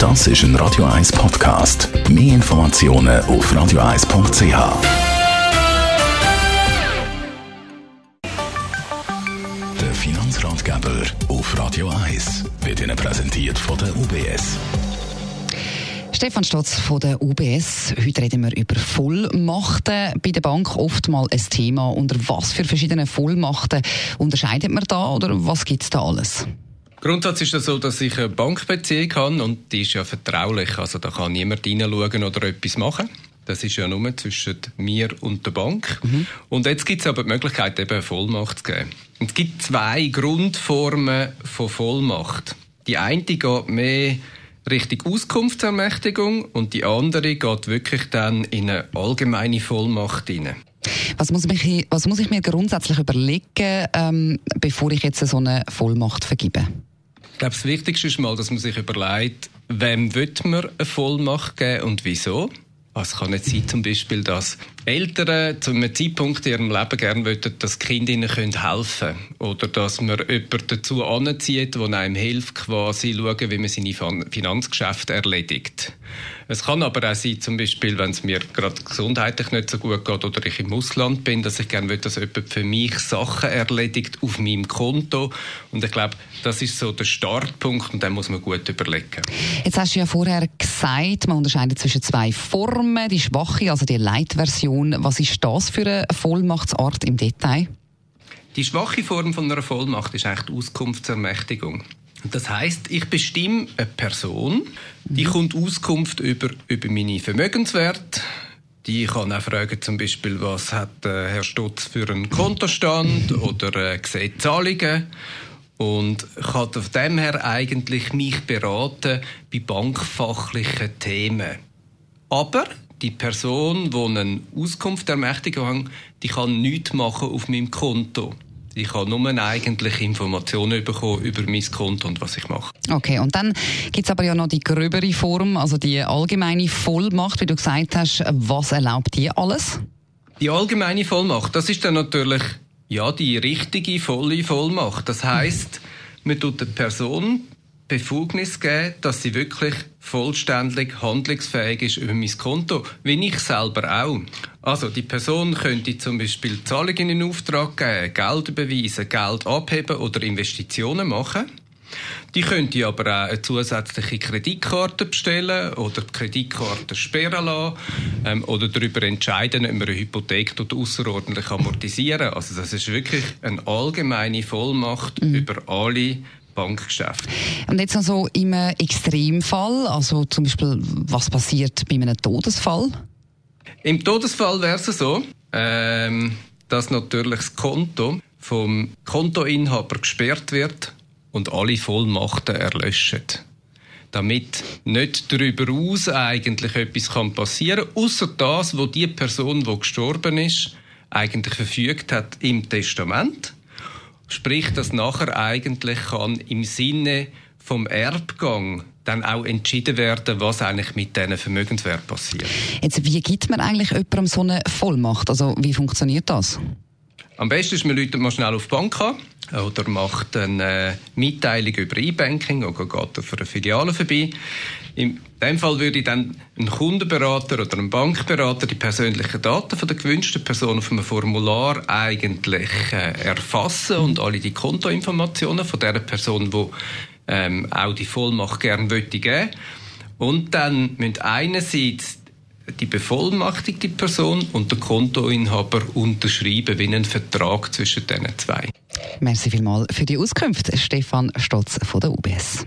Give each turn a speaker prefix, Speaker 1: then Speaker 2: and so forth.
Speaker 1: Das ist ein Radio 1 Podcast. Mehr Informationen auf radio1.ch. Der Finanzratgeber auf Radio 1 wird Ihnen präsentiert von der UBS.
Speaker 2: Stefan Stotz von der UBS. Heute reden wir über Vollmachten. Bei der Bank oft mal ein Thema. Unter was für verschiedene Vollmachten unterscheidet man da oder was gibt es da alles?
Speaker 3: Grundsatz ist es so, dass ich eine Bankbeziehung habe und die ist ja vertraulich. Also da kann niemand hineinschauen oder etwas machen. Das ist ja nur zwischen mir und der Bank. Mhm. Und jetzt gibt es aber die Möglichkeit, eben eine Vollmacht zu geben. Und es gibt zwei Grundformen von Vollmacht. Die eine geht mehr Richtung Auskunftsermächtigung und die andere geht wirklich dann in eine allgemeine Vollmacht hinein.
Speaker 2: Was muss, mich, was muss ich mir grundsätzlich überlegen, ähm, bevor ich jetzt so eine Vollmacht vergebe?
Speaker 3: Glaube, das Wichtigste ist mal, dass man sich überlegt, wem wird man eine Vollmacht geben und wieso. Es kann nicht sein, zum Beispiel, dass Eltern zu einem Zeitpunkt in ihrem Leben gerne möchten, dass die Kinder ihnen helfen können. Oder dass man jemanden dazu anzieht, der einem hilft, quasi schauen, wie man seine Finanzgeschäfte erledigt. Es kann aber auch sein, zum Beispiel, wenn es mir gerade gesundheitlich nicht so gut geht oder ich im Ausland bin, dass ich gerne will, dass jemand für mich Sachen erledigt auf meinem Konto. Und ich glaube, das ist so der Startpunkt und den muss man gut überlegen.
Speaker 2: Jetzt hast du ja vorher gesagt, man unterscheidet zwischen zwei Formen, die schwache, also die Leitversion. Was ist das für eine Vollmachtsart im Detail?
Speaker 3: Die schwache Form von einer Vollmacht ist eigentlich die Auskunftsermächtigung. Das heißt, ich bestimme eine Person, die mhm. kommt Auskunft über, über meine Vermögenswerte. Die kann auch fragen, zum Beispiel, was hat äh, Herr Stutz für einen Kontostand oder äh, sieht Zahlungen und kann auf dem her eigentlich mich beraten bei bankfachlichen Themen. Aber die Person, die eine Auskunft ermächtigen die kann nichts machen auf meinem Konto. Ich habe nur eigentlich Informationen bekommen über mein Konto und was ich mache.
Speaker 2: Okay, und dann gibt es aber ja noch die gröbere Form, also die allgemeine Vollmacht, wie du gesagt hast. Was erlaubt die alles?
Speaker 3: Die allgemeine Vollmacht, das ist dann natürlich ja die richtige volle Vollmacht. Das heißt, man tut der Person Befugnis geben, dass sie wirklich vollständig handlungsfähig ist über mein Konto, wie ich selber auch. Also die Person könnte zum Beispiel Zahlungen in Auftrag geben, Geld überweisen, Geld abheben oder Investitionen machen. Die könnte aber auch eine zusätzliche Kreditkarte bestellen oder die Kreditkarte sperren lassen ähm, oder darüber entscheiden, ob man eine Hypothek oder außerordentlich amortisieren Also das ist wirklich eine allgemeine Vollmacht mhm. über alle Bankgeschäft.
Speaker 2: Und jetzt noch so im Extremfall, also zum Beispiel, was passiert bei einem Todesfall?
Speaker 3: Im Todesfall wäre es so, ähm, dass natürlich das Konto vom Kontoinhaber gesperrt wird und alle Vollmachten erlöschen. Damit nicht darüber aus eigentlich etwas kann passieren kann, außer das, wo die Person, die gestorben ist, eigentlich verfügt hat im Testament Sprich, dass nachher eigentlich kann im Sinne vom Erbgang dann auch entschieden werden, was eigentlich mit diesen Vermögenswert passiert.
Speaker 2: Jetzt, wie gibt man eigentlich jemandem so eine Vollmacht? Also, wie funktioniert das?
Speaker 3: Am besten ist, man läutet mal schnell auf die Bank an oder macht eine Mitteilung über E-Banking oder geht auf eine Filiale vorbei. In dem Fall würde dann ein Kundenberater oder ein Bankberater die persönlichen Daten von der gewünschten Person auf einem Formular eigentlich äh, erfassen und alle die Kontoinformationen von der Person, die ähm, auch die Vollmacht gerne geben Und dann müssen einerseits die bevollmachtigte Person und der Kontoinhaber unterschreiben wie einen Vertrag zwischen diesen zwei.
Speaker 2: Merci vielmals für die Auskunft, Stefan Stotz von der UBS.